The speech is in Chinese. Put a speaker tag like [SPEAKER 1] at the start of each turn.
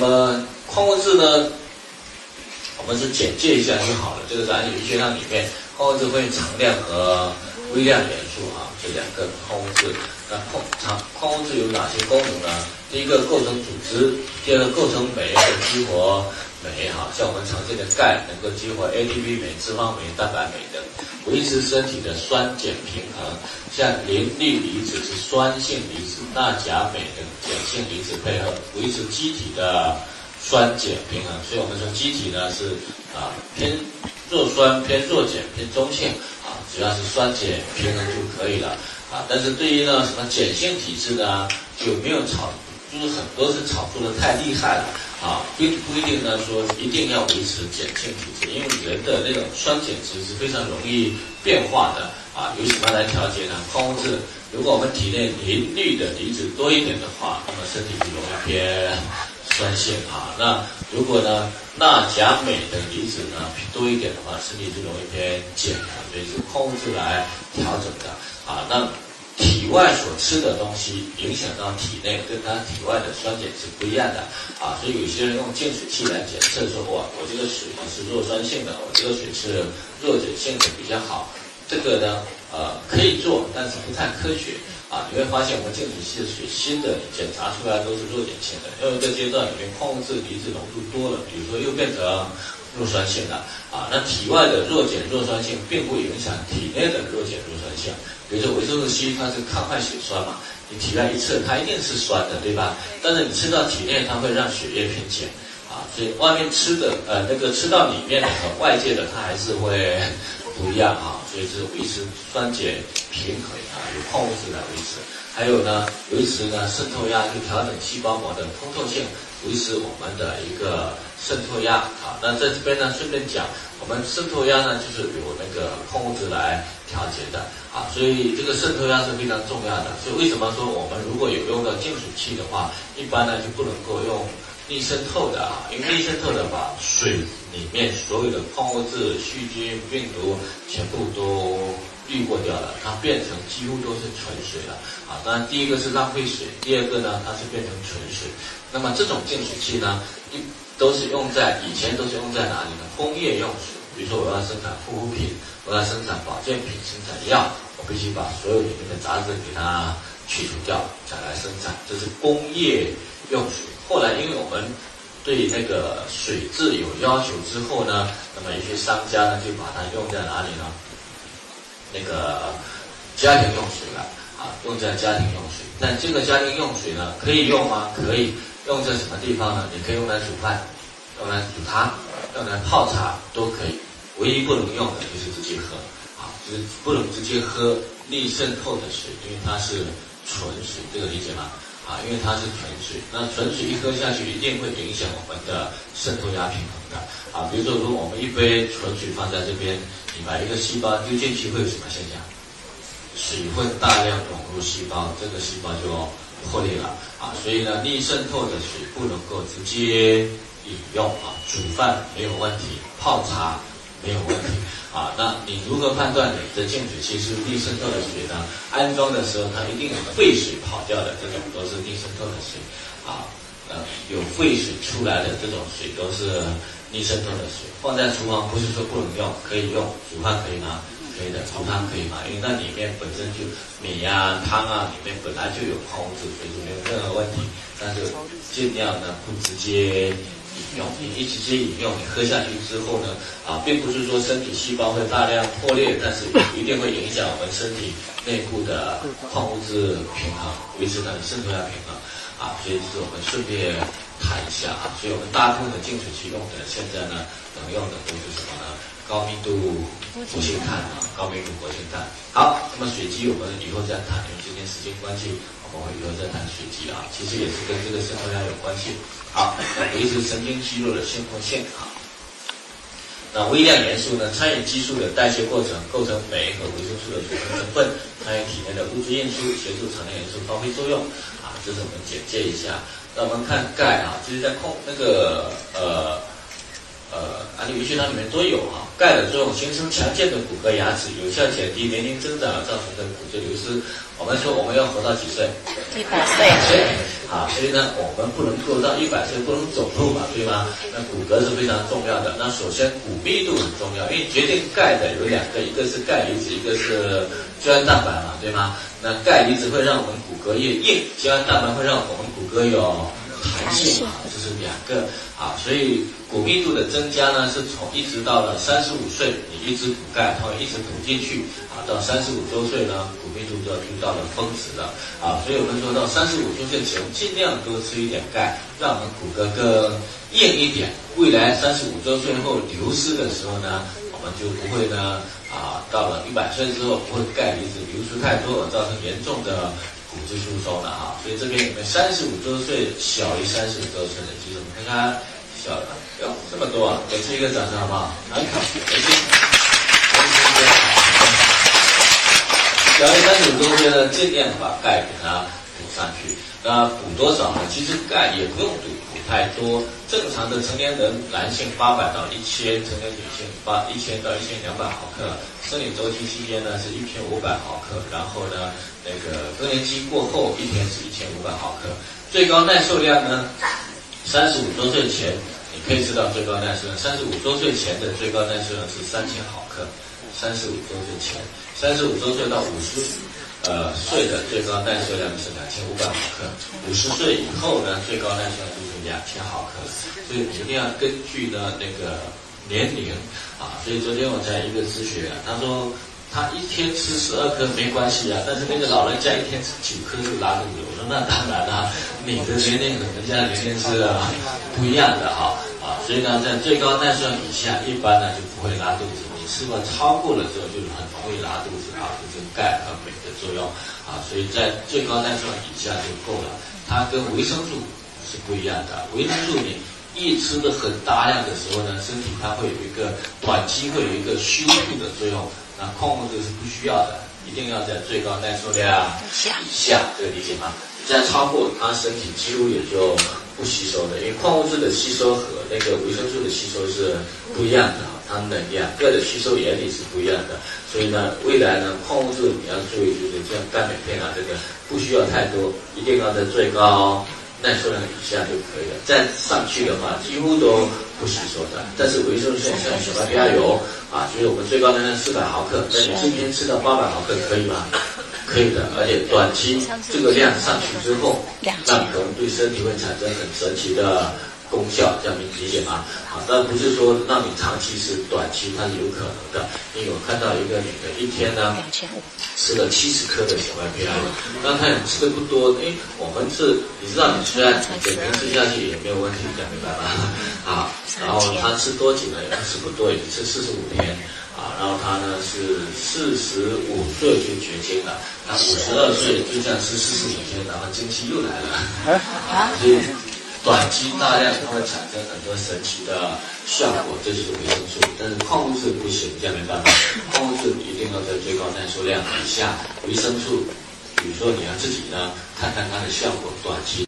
[SPEAKER 1] 那么矿物质呢，我们是简介一下就好了。这个在有机学上里面，矿物质分常量和微量元素啊，这两个矿物质。那矿常矿物质有哪些功能呢？第一个构成组织，第二个构成酶和激活酶哈，像我们常见的钙能够激活 ATP 酶、脂肪酶、蛋白酶等，维持身体的酸碱平衡。像磷氯离子是酸性离子，钠钾镁等碱性离子配合，维持机体的酸碱平衡。所以我们说机体呢是啊偏弱酸、偏弱碱、偏中性啊，只要是酸碱平衡就可以了。啊，但是对于呢什么碱性体质呢，就没有炒，就是很多是炒作的太厉害了啊，不不一定呢说一定要维持碱性体质，因为人的那种酸碱值是非常容易变化的啊，由什么来调节呢？矿物质，如果我们体内磷氯的离子多一点的话，那么身体就容易偏酸性啊。那如果呢钠钾镁的离子呢多一点的话，身体就容易偏碱啊，所以是矿物质来调整的。啊，那体外所吃的东西影响到体内，跟它体外的酸碱是不一样的啊。所以有些人用净水器来检测说，哇，我这个水呢是弱酸性的，我这个水是弱碱性的比较好。这个呢，呃，可以做，但是不太科学啊。你会发现我们净水器的水新的检查出来都是弱碱性的，因为这阶段里面矿物质离子浓度多了，比如说又变成。弱酸性的啊，那体外的弱碱弱酸性并不影响体内的弱碱弱酸性。比如说维生素 C，它是抗坏血酸嘛，你体外一测，它一定是酸的，对吧？但是你吃到体内，它会让血液偏碱啊，所以外面吃的呃那个吃到里面的和外界的，它还是会不一样啊。所以是维持酸碱平衡啊，有矿物质来维持。还有呢，维持呢渗透压，就调整细胞膜的通透性。维持我们的一个渗透压啊，那在这边呢，顺便讲，我们渗透压呢，就是由那个矿物质来调节的啊，所以这个渗透压是非常重要的。所以为什么说我们如果有用到净水器的话，一般呢就不能够用逆渗透的啊，因为逆渗透的把水里面所有的矿物质、细菌、病毒全部都。滤过掉了，它变成几乎都是纯水了啊！当然，第一个是浪费水，第二个呢，它是变成纯水。那么这种净水器呢，一都是用在以前都是用在哪里呢？工业用水，比如说我要生产护肤品，我要生产保健品、生产药，我必须把所有里面的杂质给它去除掉，再来生产，这是工业用水。后来因为我们对那个水质有要求之后呢，那么一些商家呢就把它用在哪里呢？那个家庭用水了啊，用在家庭用水。但这个家庭用水呢，可以用吗？可以用在什么地方呢？你可以用来煮饭，用来煮汤，用来泡茶都可以。唯一不能用的就是直接喝不能直接喝逆渗透的水，因为它是纯水，这个理解吗？啊，因为它是纯水，那纯水一喝下去，一定会影响我们的渗透压平衡的啊。比如说，如果我们一杯纯水放在这边。你把一个细胞丢进去会有什么现象？水会大量涌入细胞，这个细胞就破裂了啊！所以呢，逆渗透的水不能够直接饮用啊。煮饭没有问题，泡茶没有问题啊。那你如何判断你的净水器是逆渗透的水呢？安装的时候它一定有废水跑掉的，这种都是逆渗透的水啊。呃，有废水出来的这种水都是。逆渗透的水放在厨房不是说不能用，可以用，煮饭可以吗？可以的，煮汤可以吗？因为那里面本身就米呀、汤啊，里面本来就有矿物质，所以就没有任何问题。但是尽量呢不直接你一直接饮用，你喝下去之后呢，啊，并不是说身体细胞会大量破裂，但是一定会影响我们身体内部的矿物质平衡，维持它的渗透压平衡。啊，所以就是我们顺便谈一下啊，所以我们大部分的净水器用的现在呢，能用的都是什么呢？高密度活性炭啊，高密度活性炭。好，那么水机我们以后再谈，因为今天时间关系，我们以后再谈水机啊，其实也是跟这个渗透压有关系。好，维持神经肌肉的渗透性啊。那微量元素呢，参与激素的代谢过程，构成酶和维生素的组成成分，参与体内的物质运输，协助常量元素发挥作用啊。这是我们简介一下。那我们看钙啊，就是在控那个呃呃，安利维血汤里面都有啊。钙的作用形成强健的骨骼牙齿，有效减低年龄增长造成的骨质流失。我们说我们要活到几岁？
[SPEAKER 2] 一百岁。
[SPEAKER 1] 好，所以呢，我们不能够到一百岁不能走路嘛，对吗？那骨骼是非常重要的。那首先骨密度很重要，因为决定钙的有两个，一个是钙离子，一个是胶原蛋白嘛，对吗？那钙离子会让我们骨骼越硬，胶原蛋白会让我们骨骼有弹性啊，这是两个啊，所以。骨密度的增加呢，是从一直到了三十五岁，你一直补钙，它会一直补进去啊。到三十五周岁呢，骨密度就要到了峰值了啊。所以我们说到三十五周岁前，尽量多吃一点钙，让我们骨骼更硬一点。未来三十五周岁后流失的时候呢，我们就不会呢啊，到了一百岁之后，不会钙离子流出太多，造成严重的骨质疏松的啊。所以这边有没有三十五周岁小于三十五周岁的？其实，我们看看。小的哟，这么多啊！给自己一个掌声好不好？来，开心，开心。小于三十五周岁的，尽量把钙给它补上去。那补多少呢？其实钙也不用补太多。正常的成年人，男性八百到一千，成年女性八一千到一千两百毫克。生理周期期间呢是一千五百毫克，然后呢那个更年期过后一天是一千五百毫克。最高耐受量呢？三十五周岁前，你可以知道最高耐受量。三十五周岁前的最高耐受量是三千毫克。三十五周岁前，三十五周岁到五十，呃岁的最高耐受量是两千五百毫克。五十岁以后呢，最高耐受量就是两千毫克。所以一定要根据呢那个年龄啊。所以昨天我在一个咨询，他说。他一天吃十二颗没关系啊，但是那个老人家一天吃九颗就拉肚子。我说那当然了，你的年龄和人家年龄是不一样的哈啊，所以呢，在最高耐受以下，一般呢就不会拉肚子。你吃过超过了之后，就很容易拉肚子啊，就是钙和镁的作用啊，所以在最高耐受以下就够了。它跟维生素是不一样的，维生素你一吃的很大量的时候呢，身体它会有一个短期会有一个修复的作用。那矿物质是不需要的，一定要在最高耐受量以下，这个理解吗？再超过，它身体几乎也就不吸收的，因为矿物质的吸收和那个维生素的吸收是不一样的，它们两个的吸收原理是不一样的。所以呢，未来呢，矿物质你要注意，就是像钙镁片啊，这个不需要太多，一定要在最高。耐受量以下就可以了，再上去的话几乎都不吸收的。但是维生素像小麦胚芽油啊，就是我们最高能量四百毫克，那你今天吃到八百毫克可以吗？可以的，而且短期这个量上去之后，那可能对身体会产生很神奇的。功效这样你理解吗？好，但不是说让你长期吃短期它是有可能的。因为我看到一个女的，一天呢吃了七十颗的小麦胚芽油，刚开始吃的不多，哎，我们是你知道你虽然整天吃下去也没有问题，讲明白吗？啊，然后她吃多久呢？也不是不多，也吃四十五天啊。然后她呢是四十五岁就绝经了，她五十二岁就这样吃四十五天，然后经期又来了，啊，所以。短期大量它会产生很多神奇的效果，这就是维生素。但是矿物质不行，这样没办法。矿物质一定要在最高耐受量以下。维生素，比如说你要自己呢看看它的效果，短期。